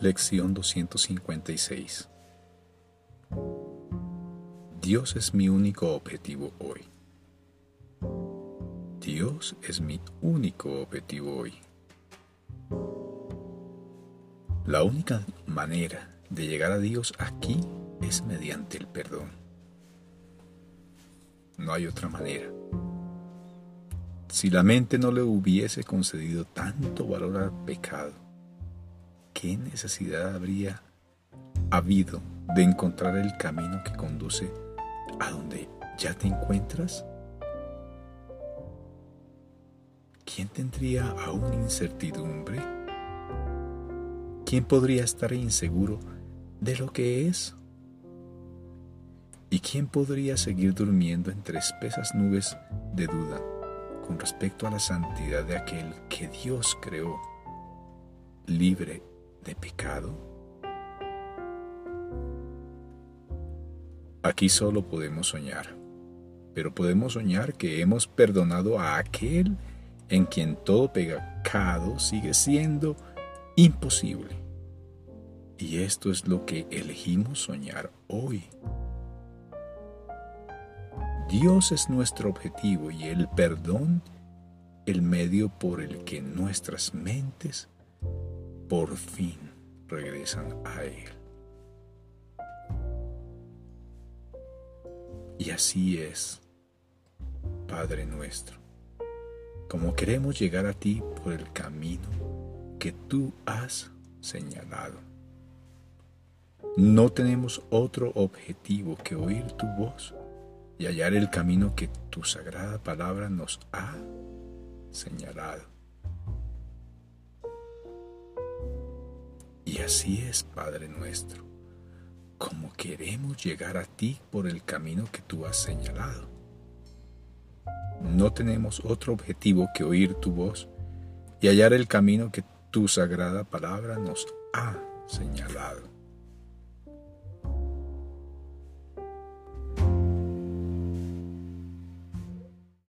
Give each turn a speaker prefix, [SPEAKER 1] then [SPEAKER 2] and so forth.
[SPEAKER 1] Lección 256 Dios es mi único objetivo hoy. Dios es mi único objetivo hoy. La única manera de llegar a Dios aquí es mediante el perdón. No hay otra manera. Si la mente no le hubiese concedido tanto valor al pecado, ¿qué necesidad habría habido de encontrar el camino que conduce a donde ya te encuentras? ¿Quién tendría aún incertidumbre? ¿Quién podría estar inseguro de lo que es? ¿Y quién podría seguir durmiendo entre espesas nubes de duda con respecto a la santidad de aquel que Dios creó, libre de pecado? Aquí solo podemos soñar, pero podemos soñar que hemos perdonado a aquel en quien todo pecado sigue siendo imposible. Y esto es lo que elegimos soñar hoy. Dios es nuestro objetivo y el perdón el medio por el que nuestras mentes por fin regresan a Él. Y así es, Padre nuestro, como queremos llegar a ti por el camino que tú has señalado. No tenemos otro objetivo que oír tu voz y hallar el camino que tu sagrada palabra nos ha señalado. Y así es, Padre nuestro, como queremos llegar a ti por el camino que tú has señalado. No tenemos otro objetivo que oír tu voz y hallar el camino que tu sagrada palabra nos ha señalado.